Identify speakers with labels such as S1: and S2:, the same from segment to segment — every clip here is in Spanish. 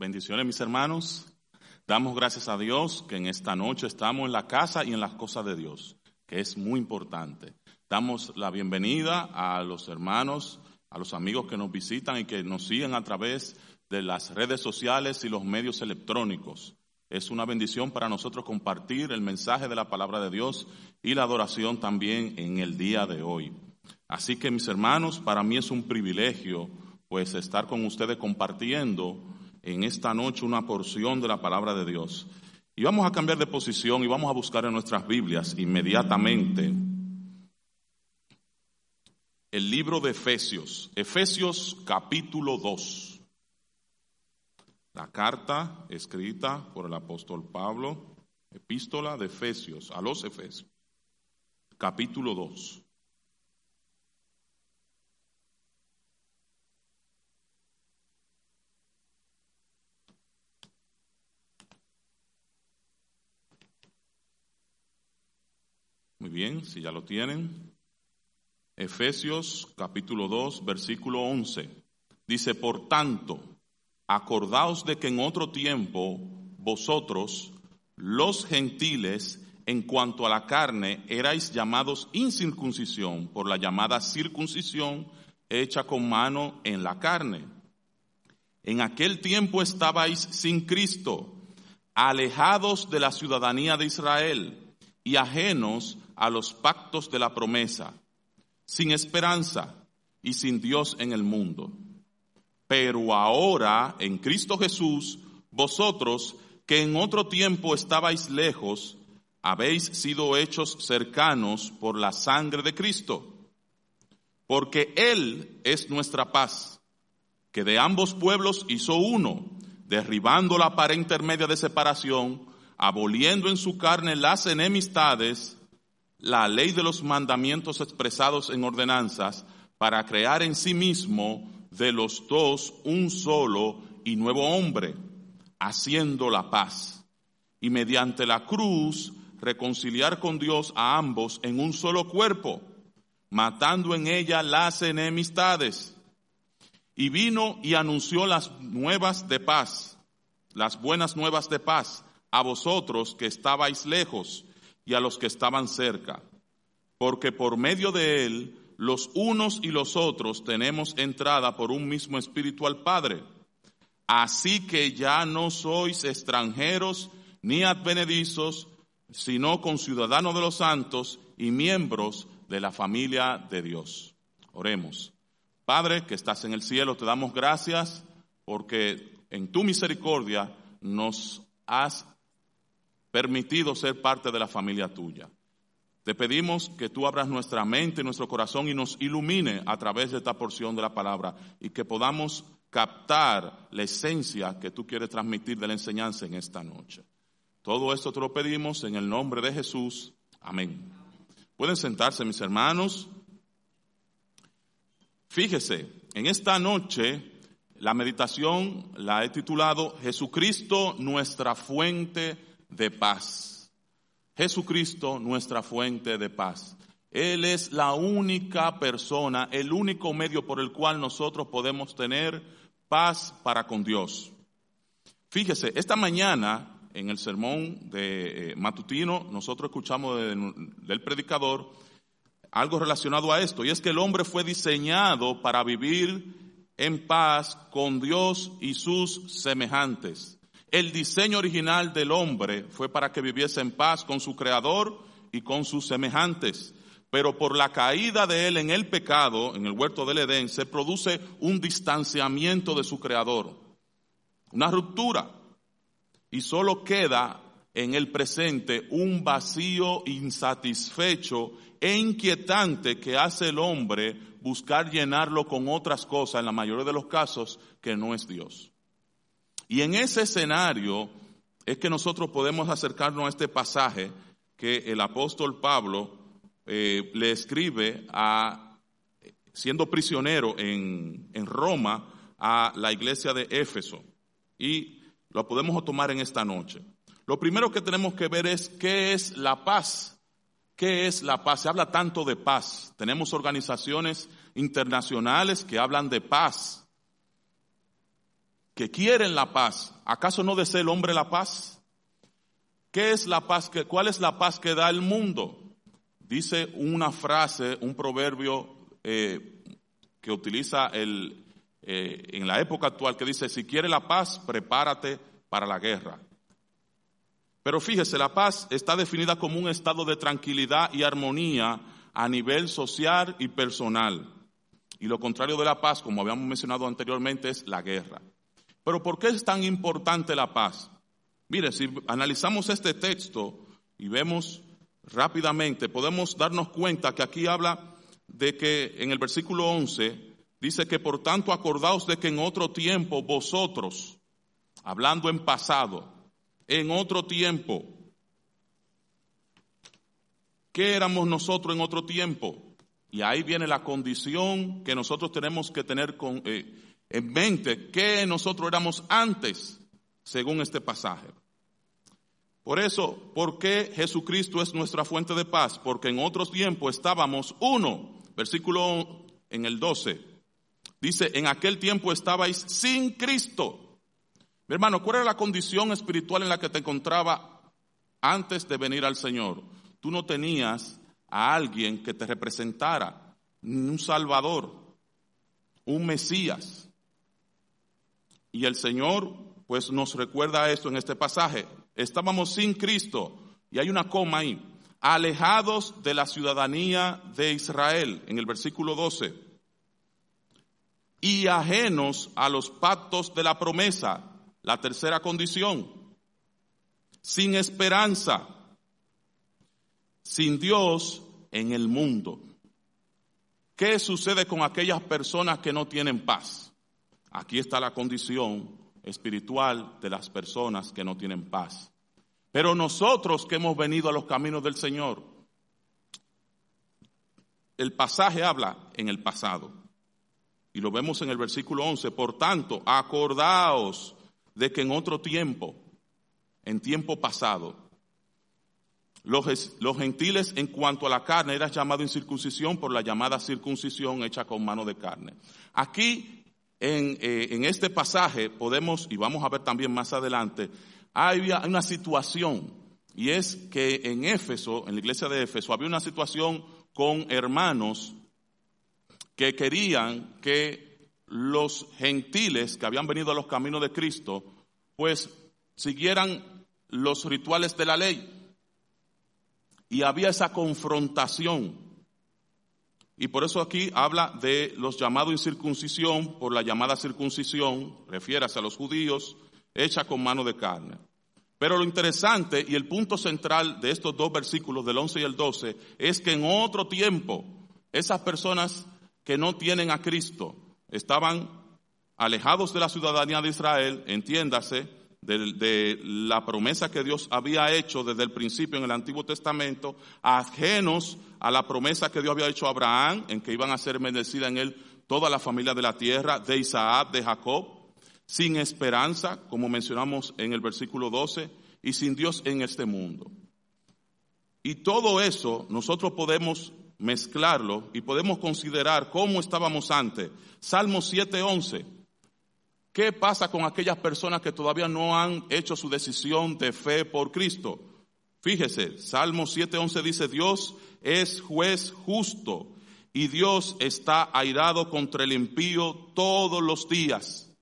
S1: Bendiciones mis hermanos. Damos gracias a Dios que en esta noche estamos en la casa y en las cosas de Dios, que es muy importante. Damos la bienvenida a los hermanos, a los amigos que nos visitan y que nos siguen a través de las redes sociales y los medios electrónicos. Es una bendición para nosotros compartir el mensaje de la palabra de Dios y la adoración también en el día de hoy. Así que mis hermanos, para mí es un privilegio pues estar con ustedes compartiendo en esta noche una porción de la palabra de Dios. Y vamos a cambiar de posición y vamos a buscar en nuestras Biblias inmediatamente el libro de Efesios, Efesios capítulo 2. La carta escrita por el apóstol Pablo, epístola de Efesios, a los Efesios, capítulo 2. Muy bien, si ya lo tienen. Efesios capítulo 2, versículo 11. Dice, por tanto, acordaos de que en otro tiempo vosotros, los gentiles, en cuanto a la carne, erais llamados incircuncisión por la llamada circuncisión hecha con mano en la carne. En aquel tiempo estabais sin Cristo, alejados de la ciudadanía de Israel y ajenos a los pactos de la promesa, sin esperanza y sin Dios en el mundo. Pero ahora, en Cristo Jesús, vosotros que en otro tiempo estabais lejos, habéis sido hechos cercanos por la sangre de Cristo, porque Él es nuestra paz, que de ambos pueblos hizo uno, derribando la pared intermedia de separación, aboliendo en su carne las enemistades, la ley de los mandamientos expresados en ordenanzas para crear en sí mismo de los dos un solo y nuevo hombre, haciendo la paz, y mediante la cruz reconciliar con Dios a ambos en un solo cuerpo, matando en ella las enemistades. Y vino y anunció las nuevas de paz, las buenas nuevas de paz, a vosotros que estabais lejos y a los que estaban cerca, porque por medio de él los unos y los otros tenemos entrada por un mismo espíritu al Padre. Así que ya no sois extranjeros ni advenedizos, sino conciudadanos de los santos y miembros de la familia de Dios. Oremos. Padre que estás en el cielo, te damos gracias porque en tu misericordia nos has permitido ser parte de la familia tuya. Te pedimos que tú abras nuestra mente y nuestro corazón y nos ilumine a través de esta porción de la palabra y que podamos captar la esencia que tú quieres transmitir de la enseñanza en esta noche. Todo esto te lo pedimos en el nombre de Jesús. Amén. Pueden sentarse mis hermanos. Fíjese, en esta noche la meditación la he titulado Jesucristo nuestra fuente de paz. Jesucristo, nuestra fuente de paz. Él es la única persona, el único medio por el cual nosotros podemos tener paz para con Dios. Fíjese, esta mañana en el sermón de eh, matutino nosotros escuchamos del predicador algo relacionado a esto, y es que el hombre fue diseñado para vivir en paz con Dios y sus semejantes. El diseño original del hombre fue para que viviese en paz con su creador y con sus semejantes. Pero por la caída de él en el pecado, en el huerto del Edén, se produce un distanciamiento de su creador, una ruptura. Y solo queda en el presente un vacío insatisfecho e inquietante que hace el hombre buscar llenarlo con otras cosas, en la mayoría de los casos, que no es Dios. Y en ese escenario es que nosotros podemos acercarnos a este pasaje que el apóstol Pablo eh, le escribe a, siendo prisionero en, en Roma, a la iglesia de Éfeso. Y lo podemos tomar en esta noche. Lo primero que tenemos que ver es qué es la paz. ¿Qué es la paz? Se habla tanto de paz. Tenemos organizaciones internacionales que hablan de paz. Que quieren la paz, ¿acaso no desea el hombre la paz? ¿Qué es la paz? ¿Cuál es la paz que da el mundo? Dice una frase, un proverbio eh, que utiliza el, eh, en la época actual que dice, si quiere la paz, prepárate para la guerra. Pero fíjese, la paz está definida como un estado de tranquilidad y armonía a nivel social y personal. Y lo contrario de la paz, como habíamos mencionado anteriormente, es la guerra. Pero ¿por qué es tan importante la paz? Mire, si analizamos este texto y vemos rápidamente, podemos darnos cuenta que aquí habla de que en el versículo 11 dice que por tanto acordaos de que en otro tiempo vosotros, hablando en pasado, en otro tiempo, ¿qué éramos nosotros en otro tiempo? Y ahí viene la condición que nosotros tenemos que tener con, eh, en mente, que nosotros éramos antes, según este pasaje. Por eso, ¿por qué Jesucristo es nuestra fuente de paz? Porque en otros tiempos estábamos uno, versículo en el 12, dice, en aquel tiempo estabais sin Cristo. Mi hermano, ¿cuál era la condición espiritual en la que te encontraba antes de venir al Señor? Tú no tenías a alguien que te representara, un Salvador, un Mesías. Y el Señor pues nos recuerda esto en este pasaje. Estábamos sin Cristo y hay una coma ahí, alejados de la ciudadanía de Israel, en el versículo 12, y ajenos a los pactos de la promesa, la tercera condición, sin esperanza sin Dios en el mundo. ¿Qué sucede con aquellas personas que no tienen paz? Aquí está la condición espiritual de las personas que no tienen paz. Pero nosotros que hemos venido a los caminos del Señor, el pasaje habla en el pasado. Y lo vemos en el versículo 11. Por tanto, acordaos de que en otro tiempo, en tiempo pasado, los, gentiles en cuanto a la carne eran llamados incircuncisión por la llamada circuncisión hecha con mano de carne. Aquí, en, eh, en este pasaje, podemos, y vamos a ver también más adelante, hay una situación, y es que en Éfeso, en la iglesia de Éfeso, había una situación con hermanos que querían que los gentiles que habían venido a los caminos de Cristo, pues siguieran los rituales de la ley y había esa confrontación. Y por eso aquí habla de los llamados incircuncisión, por la llamada circuncisión, refiérase a los judíos, hecha con mano de carne. Pero lo interesante y el punto central de estos dos versículos, del 11 y el 12, es que en otro tiempo, esas personas que no tienen a Cristo estaban alejados de la ciudadanía de Israel, entiéndase, de, la promesa que Dios había hecho desde el principio en el Antiguo Testamento, ajenos a la promesa que Dios había hecho a Abraham, en que iban a ser bendecida en él toda la familia de la tierra, de Isaac, de Jacob, sin esperanza, como mencionamos en el versículo 12, y sin Dios en este mundo. Y todo eso nosotros podemos mezclarlo y podemos considerar cómo estábamos antes. Salmo 7:11 ¿Qué pasa con aquellas personas que todavía no han hecho su decisión de fe por Cristo? Fíjese, Salmo 7:11 dice, Dios es juez justo y Dios está airado contra el impío todos los días.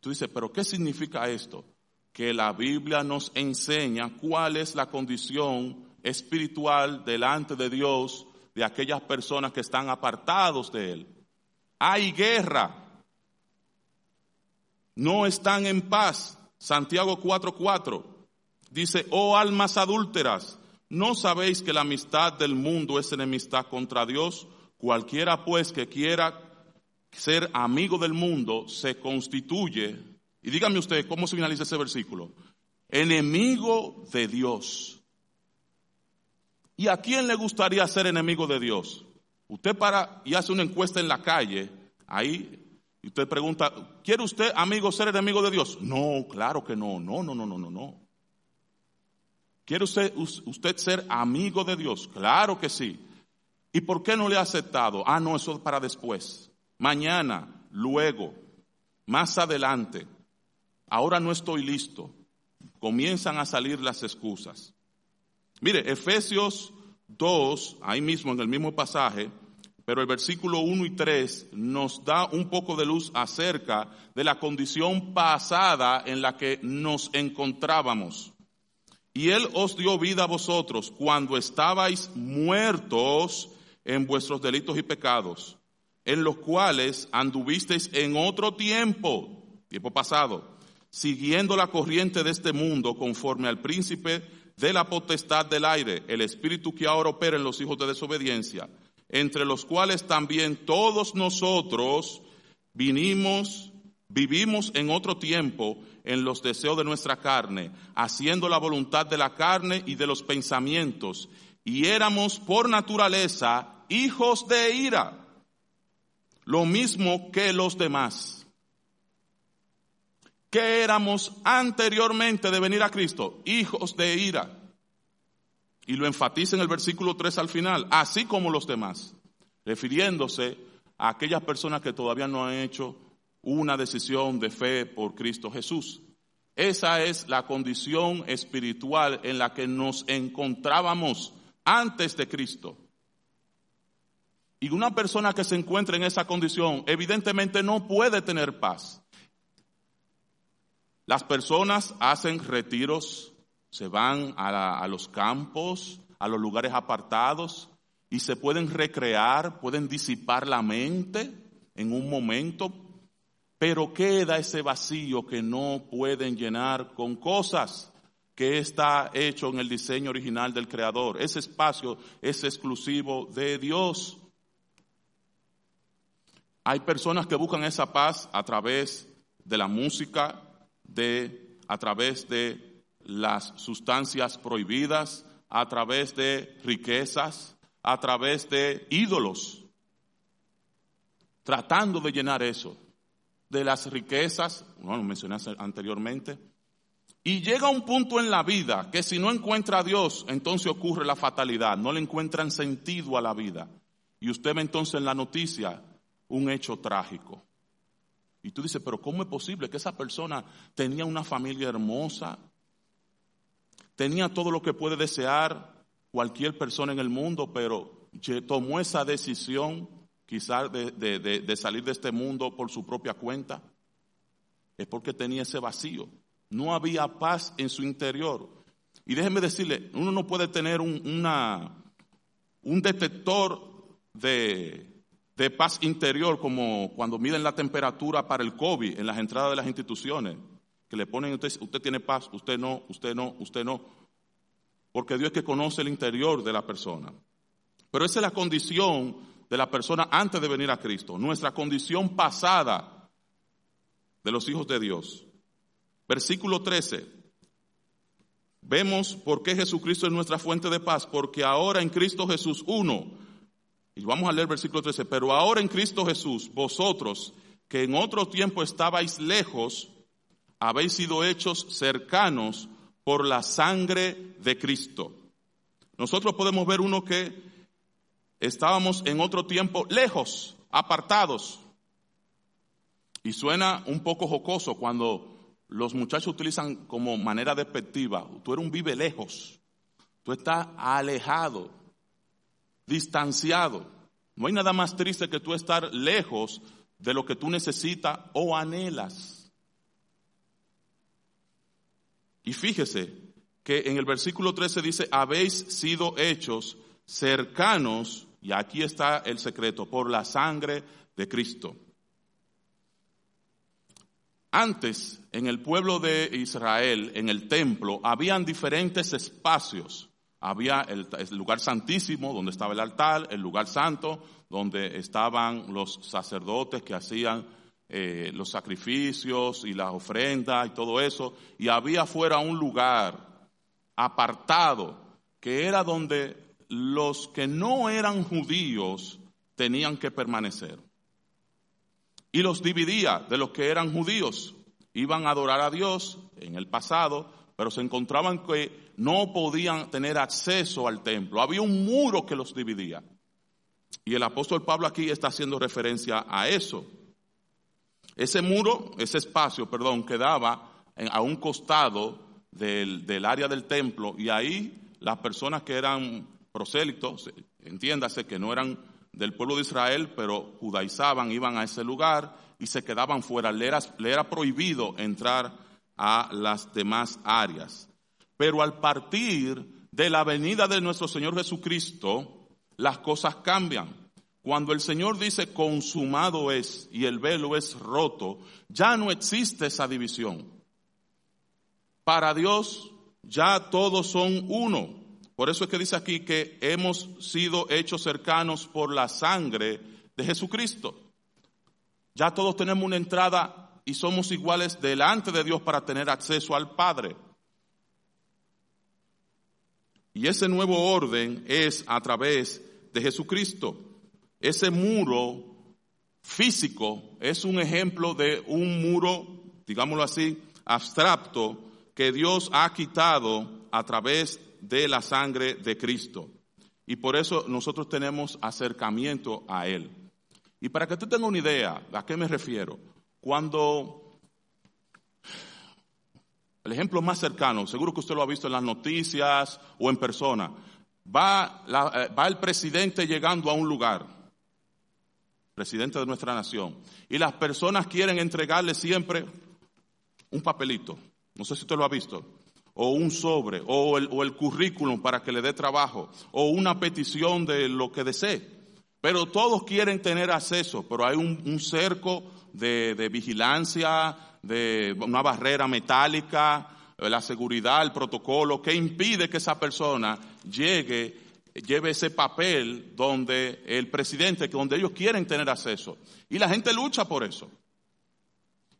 S1: Tú dices, pero ¿qué significa esto? Que la Biblia nos enseña cuál es la condición espiritual delante de Dios de aquellas personas que están apartados de Él. Hay guerra, no están en paz. Santiago 4:4 dice, oh almas adúlteras, ¿no sabéis que la amistad del mundo es enemistad contra Dios? Cualquiera pues que quiera ser amigo del mundo se constituye, y dígame usted cómo se finaliza ese versículo, enemigo de Dios. ¿Y a quién le gustaría ser enemigo de Dios? Usted para y hace una encuesta en la calle, ahí y usted pregunta, ¿quiere usted, amigo, ser enemigo de Dios? No, claro que no, no, no, no, no, no, no. ¿Quiere usted, usted ser amigo de Dios? Claro que sí. ¿Y por qué no le ha aceptado? Ah, no, eso es para después. Mañana, luego. más adelante, ahora no estoy listo, comienzan a salir las excusas. Mire, Efesios 2, ahí mismo en el mismo pasaje, pero el versículo 1 y 3 nos da un poco de luz acerca de la condición pasada en la que nos encontrábamos. Y Él os dio vida a vosotros cuando estabais muertos en vuestros delitos y pecados, en los cuales anduvisteis en otro tiempo, tiempo pasado, siguiendo la corriente de este mundo conforme al príncipe de la potestad del aire, el espíritu que ahora opera en los hijos de desobediencia, entre los cuales también todos nosotros vinimos, vivimos en otro tiempo en los deseos de nuestra carne, haciendo la voluntad de la carne y de los pensamientos, y éramos por naturaleza hijos de ira, lo mismo que los demás. ¿Qué éramos anteriormente de venir a Cristo? Hijos de ira. Y lo enfatiza en el versículo 3 al final, así como los demás, refiriéndose a aquellas personas que todavía no han hecho una decisión de fe por Cristo Jesús. Esa es la condición espiritual en la que nos encontrábamos antes de Cristo. Y una persona que se encuentra en esa condición evidentemente no puede tener paz. Las personas hacen retiros, se van a, los campos, a los lugares apartados y se pueden recrear, pueden disipar la mente en un momento, pero queda ese vacío que no pueden llenar con cosas que está hecho en el diseño original del Creador. Ese espacio es exclusivo de Dios. Hay personas que buscan esa paz a través de la música, de, a través de las sustancias prohibidas, a través de riquezas, a través de ídolos, tratando de llenar eso, de las riquezas, bueno, lo mencioné anteriormente, y llega un punto en la vida que si no encuentra a Dios, entonces ocurre la fatalidad, no le encuentran sentido a la vida. Y usted ve entonces en la noticia un hecho trágico. Y tú dices, pero ¿cómo es posible que esa persona tenía una familia hermosa? Tenía todo lo que puede desear cualquier persona en el mundo, pero tomó esa decisión quizás de, salir de este mundo por su propia cuenta. Es porque tenía ese vacío. No había paz en su interior. Y déjeme decirle, uno no puede tener un, una, un detector de, de paz interior, como cuando miden la temperatura para el COVID en las entradas de las instituciones, que le ponen, usted, usted tiene paz, usted no, usted no, usted no, porque Dios es que conoce el interior de la persona. Pero esa es la condición de la persona antes de venir a Cristo, nuestra condición pasada de los hijos de Dios. Versículo 13. Vemos por qué Jesucristo es nuestra fuente de paz, porque ahora en Cristo Jesús, uno, y vamos a leer versículo 13. Pero ahora en Cristo Jesús, vosotros que en otro tiempo estabais lejos, habéis sido hechos cercanos por la sangre de Cristo. Nosotros podemos ver uno que estábamos en otro tiempo lejos, apartados. Y suena un poco jocoso cuando los muchachos utilizan como manera despectiva, tú eres un vive lejos, tú estás alejado, distanciado. No hay nada más triste que tú estar lejos de lo que tú necesitas o anhelas. Y fíjese que en el versículo 13 dice, habéis sido hechos cercanos, y aquí está el secreto, por la sangre de Cristo. Antes, en el pueblo de Israel, en el templo, habían diferentes espacios había el, lugar santísimo donde estaba el altar, el lugar santo donde estaban los sacerdotes que hacían eh, los sacrificios y las ofrendas y todo eso, y había fuera un lugar apartado que era donde los que no eran judíos tenían que permanecer. Y los dividía de los que eran judíos. Iban a adorar a Dios en el pasado, pero se encontraban que no podían tener acceso al templo. Había un muro que los dividía. Y el apóstol Pablo aquí está haciendo referencia a eso. Ese muro, ese espacio, perdón, quedaba a un costado del, del área del templo y ahí las personas que eran prosélitos, entiéndase que no eran del pueblo de Israel, pero judaizaban, iban a ese lugar y se quedaban fuera. Le era, le era prohibido entrar a las demás áreas. Pero al partir de la venida de nuestro Señor Jesucristo, las cosas cambian. Cuando el Señor dice consumado es y el velo es roto, ya no existe esa división. Para Dios ya todos son uno. Por eso es que dice aquí que hemos sido hechos cercanos por la sangre de Jesucristo. Ya todos tenemos una entrada y somos iguales delante de Dios para tener acceso al Padre. Y ese nuevo orden es a través de Jesucristo. Ese muro físico es un ejemplo de un muro, digámoslo así, abstracto que Dios ha quitado a través de la sangre de Cristo. Y por eso nosotros tenemos acercamiento a Él. Y para que tú tengas una idea a qué me refiero, cuando el ejemplo más cercano, seguro que usted lo ha visto en las noticias o en persona, va, eh, va el presidente llegando a un lugar, presidente de nuestra nación, y las personas quieren entregarle siempre un papelito, no sé si usted lo ha visto, o un sobre, o el, o el currículum para que le dé trabajo, o una petición de lo que desee. Pero todos quieren tener acceso, pero hay un, cerco de, de, vigilancia, de una barrera metálica, la seguridad, el protocolo, que impide que esa persona llegue, lleve ese papel donde el presidente, donde ellos quieren tener acceso. Y la gente lucha por eso.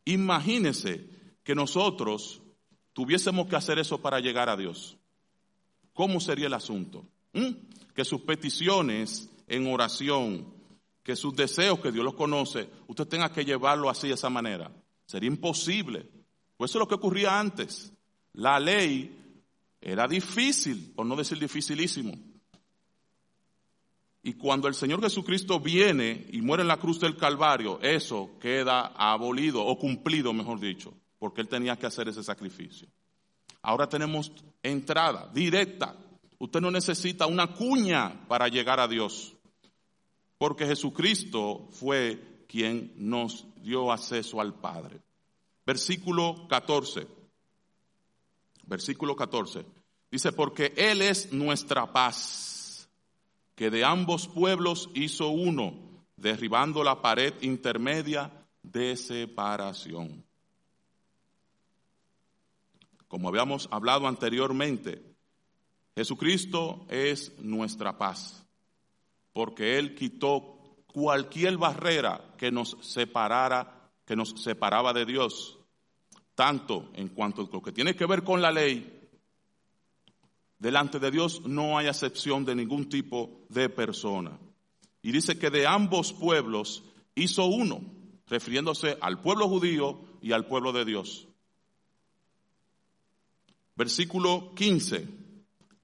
S1: Imagínense que nosotros tuviésemos que hacer eso para llegar a Dios, ¿cómo sería el asunto? ¿Mm? Que sus peticiones en oración, que sus deseos, que Dios los conoce, usted tenga que llevarlo así de esa manera. Sería imposible. Pues eso es lo que ocurría antes. La ley era difícil, por no decir dificilísimo. Y cuando el Señor Jesucristo viene y muere en la cruz del Calvario, eso queda abolido o cumplido, mejor dicho porque él tenía que hacer ese sacrificio. Ahora tenemos entrada directa. Usted no necesita una cuña para llegar a Dios, porque Jesucristo fue quien nos dio acceso al Padre. Versículo 14. Versículo 14. Dice, porque Él es nuestra paz, que de ambos pueblos hizo uno, derribando la pared intermedia de separación. Como habíamos hablado anteriormente, Jesucristo es nuestra paz, porque Él quitó cualquier barrera que nos separara, que nos separaba de Dios, tanto en cuanto a lo que tiene que ver con la ley, delante de Dios no hay acepción de ningún tipo de persona. Y dice que de ambos pueblos hizo uno, refiriéndose al pueblo judío y al pueblo de Dios. Versículo 15.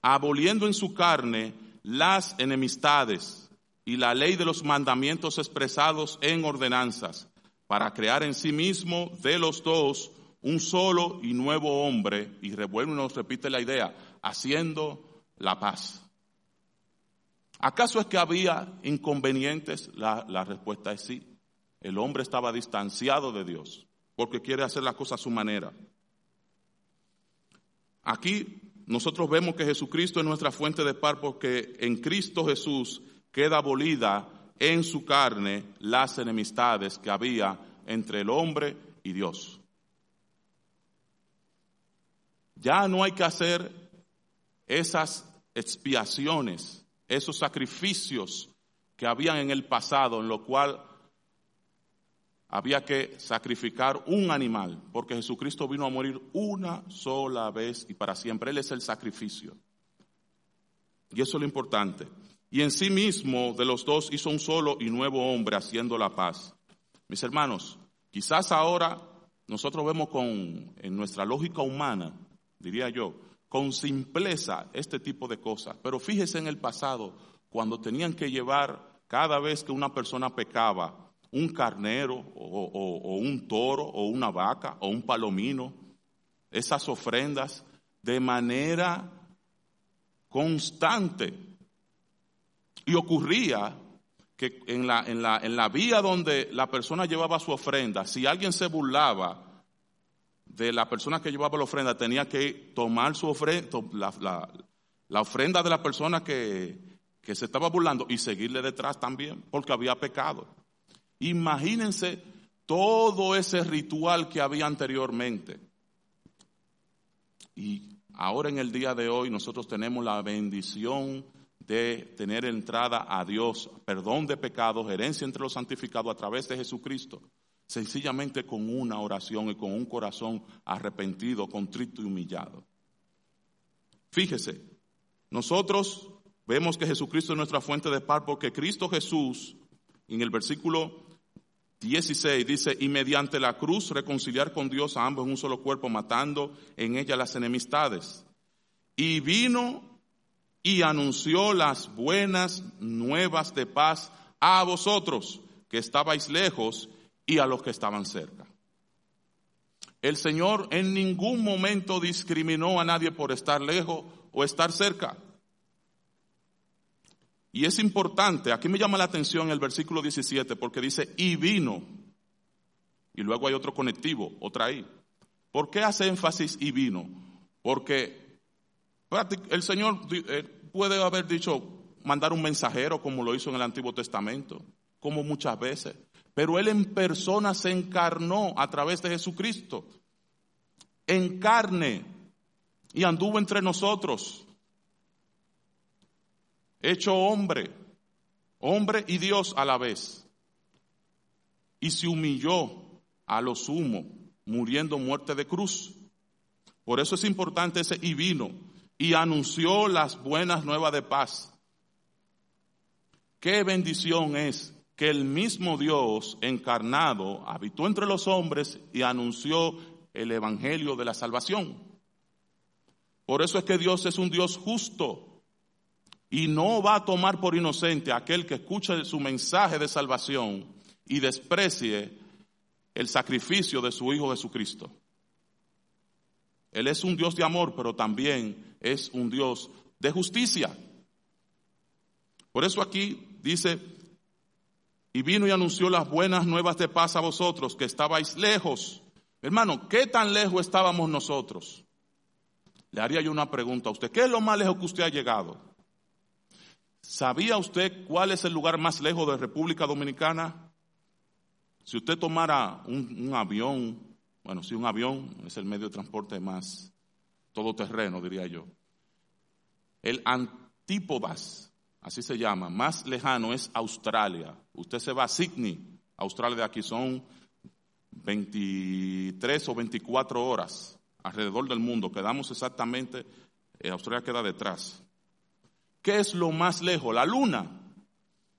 S1: Aboliendo en su carne las enemistades y la ley de los mandamientos expresados en ordenanzas, para crear en sí mismo de los dos un solo y nuevo hombre, y revuelve nos repite la idea, haciendo la paz. ¿Acaso es que había inconvenientes? La, la, respuesta es sí. El hombre estaba distanciado de Dios porque quiere hacer las cosas a su manera. Aquí nosotros vemos que Jesucristo es nuestra fuente de paz porque en Cristo Jesús queda abolida en su carne las enemistades que había entre el hombre y Dios. Ya no hay que hacer esas expiaciones, esos sacrificios que habían en el pasado, en lo cual había que sacrificar un animal, porque Jesucristo vino a morir una sola vez y para siempre. Él es el sacrificio. Y eso es lo importante. Y en sí mismo de los dos hizo un solo y nuevo hombre haciendo la paz. Mis hermanos, quizás ahora nosotros vemos con, en nuestra lógica humana, diría yo, con simpleza este tipo de cosas. Pero fíjese en el pasado, cuando tenían que llevar cada vez que una persona pecaba, un carnero o, un toro o una vaca o un palomino, esas ofrendas de manera constante. Y ocurría que en la, en la, en la vía donde la persona llevaba su ofrenda, si alguien se burlaba de la persona que llevaba la ofrenda, tenía que tomar su ofrenda, la, ofrenda de la persona que, que se estaba burlando y seguirle detrás también, porque había pecado. Imagínense todo ese ritual que había anteriormente. Y ahora en el día de hoy nosotros tenemos la bendición de tener entrada a Dios, perdón de pecados, herencia entre los santificados a través de Jesucristo, sencillamente con una oración y con un corazón arrepentido, contrito y humillado. Fíjese, nosotros vemos que Jesucristo es nuestra fuente de paz porque Cristo Jesús, en el versículo 16 dice, y mediante la cruz reconciliar con Dios a ambos en un solo cuerpo, matando en ella las enemistades. Y vino y anunció las buenas nuevas de paz a vosotros que estabais lejos y a los que estaban cerca. El Señor en ningún momento discriminó a nadie por estar lejos o estar cerca. Y es importante, aquí me llama la atención el versículo 17 porque dice, y vino. Y luego hay otro conectivo, otra ahí. ¿Por qué hace énfasis y vino? Porque el Señor eh, puede haber dicho, mandar un mensajero como lo hizo en el Antiguo Testamento, como muchas veces. Pero Él en persona se encarnó a través de Jesucristo. En carne. Y anduvo entre nosotros hecho hombre, hombre y Dios a la vez, y se humilló a lo sumo, muriendo muerte de cruz. Por eso es importante ese y vino y anunció las buenas nuevas de paz. Qué bendición es que el mismo Dios encarnado habitó entre los hombres y anunció el evangelio de la salvación. Por eso es que Dios es un Dios justo, y no va a tomar por inocente aquel que escuche su mensaje de salvación y desprecie el sacrificio de su Hijo Jesucristo. Él es un Dios de amor, pero también es un Dios de justicia. Por eso aquí dice, y vino y anunció las buenas nuevas de paz a vosotros que estabais lejos. Hermano, ¿qué tan lejos estábamos nosotros? Le haría yo una pregunta a usted. ¿Qué es lo más lejos que usted ha llegado? ¿Sabía usted cuál es el lugar más lejos de República Dominicana? Si usted tomara un, avión, bueno, si un avión es el medio de transporte más todoterreno, diría yo. El antípodas, así se llama, más lejano es Australia. Usted se va a Sydney, Australia de aquí son 23 o 24 horas alrededor del mundo. Quedamos exactamente, eh, Australia queda detrás. ¿Qué es lo más lejos? La luna,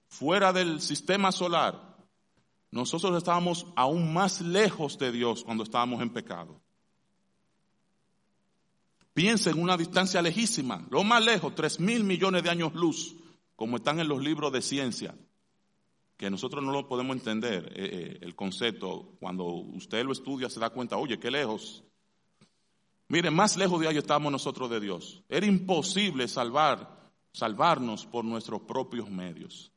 S1: fuera del sistema solar. Nosotros estábamos aún más lejos de Dios cuando estábamos en pecado. Piensa en una distancia lejísima, lo más lejos, tres mil millones de años luz, como están en los libros de ciencia, que nosotros no lo podemos entender, eh, eh, el concepto, cuando usted lo estudia se da cuenta, oye, qué lejos. Mire, más lejos de ahí estábamos nosotros de Dios. Era imposible salvar salvarnos por nuestros propios medios.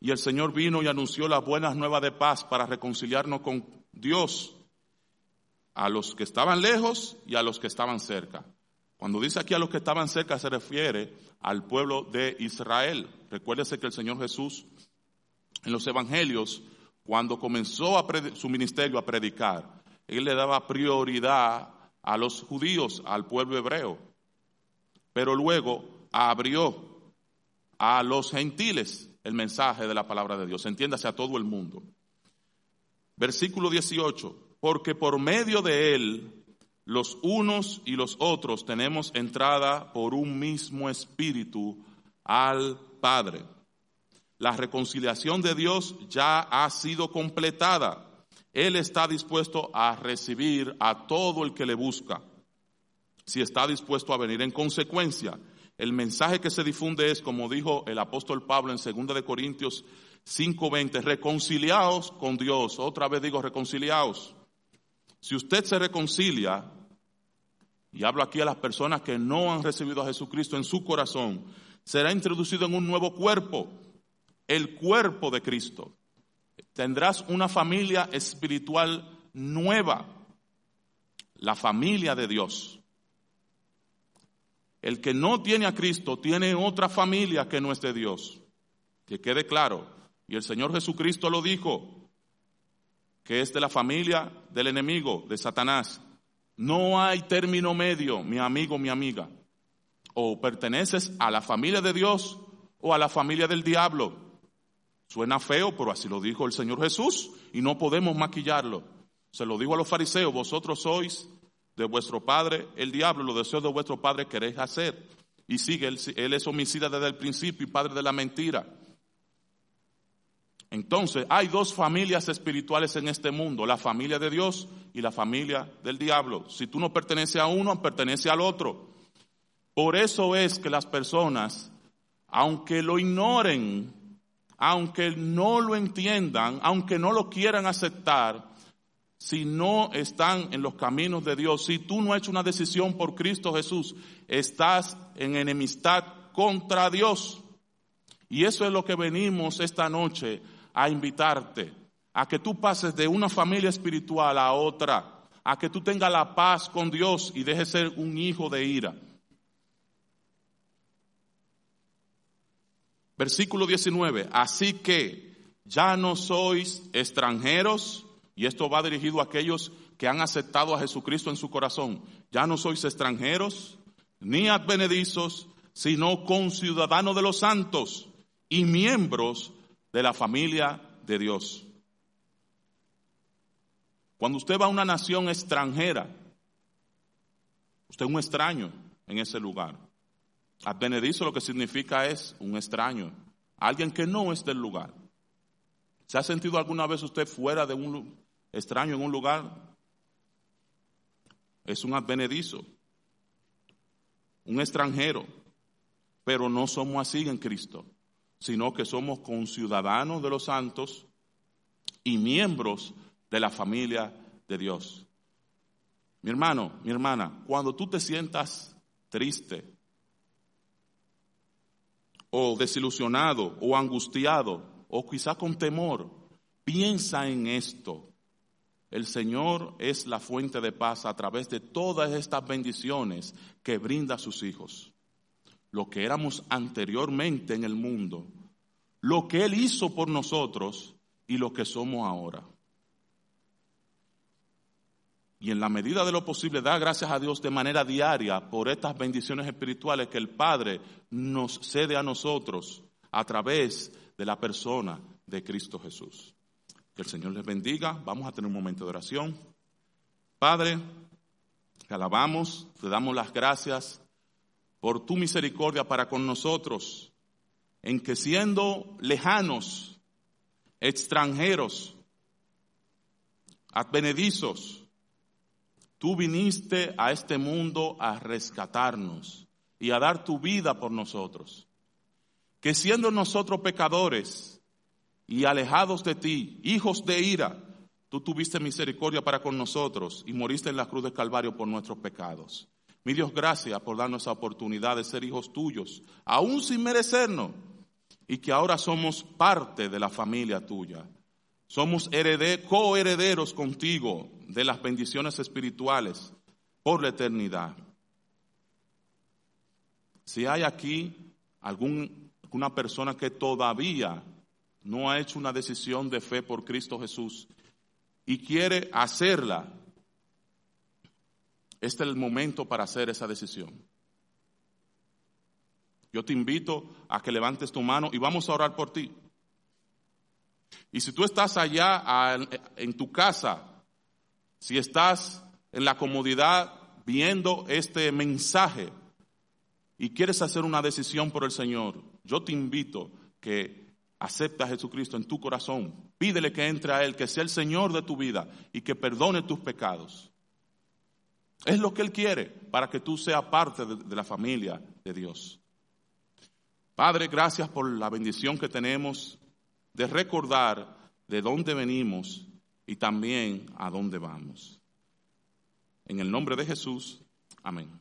S1: Y el Señor vino y anunció las buenas nuevas de paz para reconciliarnos con Dios, a los que estaban lejos y a los que estaban cerca. Cuando dice aquí a los que estaban cerca se refiere al pueblo de Israel. Recuérdese que el Señor Jesús en los evangelios, cuando comenzó su ministerio a predicar, Él le daba prioridad a los judíos, al pueblo hebreo pero luego abrió a los gentiles el mensaje de la palabra de Dios, entiéndase a todo el mundo. Versículo 18, porque por medio de él los unos y los otros tenemos entrada por un mismo espíritu al Padre. La reconciliación de Dios ya ha sido completada. Él está dispuesto a recibir a todo el que le busca si está dispuesto a venir. En consecuencia, el mensaje que se difunde es, como dijo el apóstol Pablo en 2 de Corintios 5:20, reconciliaos con Dios. Otra vez digo reconciliaos. Si usted se reconcilia, y hablo aquí a las personas que no han recibido a Jesucristo en su corazón, será introducido en un nuevo cuerpo, el cuerpo de Cristo. Tendrás una familia espiritual nueva, la familia de Dios. El que no tiene a Cristo tiene otra familia que no es de Dios. Que quede claro. Y el Señor Jesucristo lo dijo, que es de la familia del enemigo, de Satanás. No hay término medio, mi amigo, mi amiga. O perteneces a la familia de Dios o a la familia del diablo. Suena feo, pero así lo dijo el Señor Jesús y no podemos maquillarlo. Se lo dijo a los fariseos, vosotros sois de vuestro padre el diablo, los deseos de vuestro padre queréis hacer. Y sigue, él, él es homicida desde el principio y padre de la mentira. Entonces, hay dos familias espirituales en este mundo, la familia de Dios y la familia del diablo. Si tú no perteneces a uno, pertenece al otro. Por eso es que las personas, aunque lo ignoren, aunque no lo entiendan, aunque no lo quieran aceptar, si no están en los caminos de Dios, si tú no has hecho una decisión por Cristo Jesús, estás en enemistad contra Dios. Y eso es lo que venimos esta noche a invitarte a que tú pases de una familia espiritual a otra, a que tú tengas la paz con Dios y dejes ser un hijo de ira. Versículo 19, así que ya no sois extranjeros, y esto va dirigido a aquellos que han aceptado a Jesucristo en su corazón, ya no sois extranjeros ni advenedizos, sino conciudadanos de los santos y miembros de la familia de Dios. Cuando usted va a una nación extranjera, usted es un extraño en ese lugar. Advenedizo lo que significa es un extraño, alguien que no es del lugar. ¿Se ha sentido alguna vez usted fuera de un extraño en un lugar? Es un advenedizo, un extranjero, pero no somos así en Cristo sino que somos conciudadanos de los santos y miembros de la familia de Dios. Mi hermano, mi hermana, cuando tú te sientas triste o desilusionado o angustiado o quizá con temor, piensa en esto. El Señor es la fuente de paz a través de todas estas bendiciones que brinda a sus hijos lo que éramos anteriormente en el mundo, lo que Él hizo por nosotros y lo que somos ahora. Y en la medida de lo posible, da gracias a Dios de manera diaria por estas bendiciones espirituales que el Padre nos cede a nosotros a través de la persona de Cristo Jesús. Que el Señor les bendiga. Vamos a tener un momento de oración. Padre, te alabamos, te damos las gracias por tu misericordia para con nosotros, en que siendo lejanos, extranjeros, advenedizos, tú viniste a este mundo a rescatarnos y a dar tu vida por nosotros. Que siendo nosotros pecadores y alejados de ti, hijos de ira, tú tuviste misericordia para con nosotros y moriste en la cruz del Calvario por nuestros pecados. Mi Dios, gracias por darnos la oportunidad de ser hijos tuyos, aún sin merecernos, y que ahora somos parte de la familia tuya. Somos coherederos contigo de las bendiciones espirituales por la eternidad. Si hay aquí alguna persona que todavía no ha hecho una decisión de fe por Cristo Jesús y quiere hacerla este es el momento para hacer esa decisión. Yo te invito a que levantes tu mano y vamos a orar por ti. Y si tú estás allá en tu casa, si estás en la comodidad viendo este mensaje y quieres hacer una decisión por el Señor, yo te invito que acepte a Jesucristo en tu corazón. Pídele que entre a Él, que sea el Señor de tu vida y que perdone tus pecados. Es lo que Él quiere para que tú seas parte de, la familia de Dios. Padre, gracias por la bendición que tenemos de recordar de dónde venimos y también a dónde vamos. En el nombre de Jesús, amén.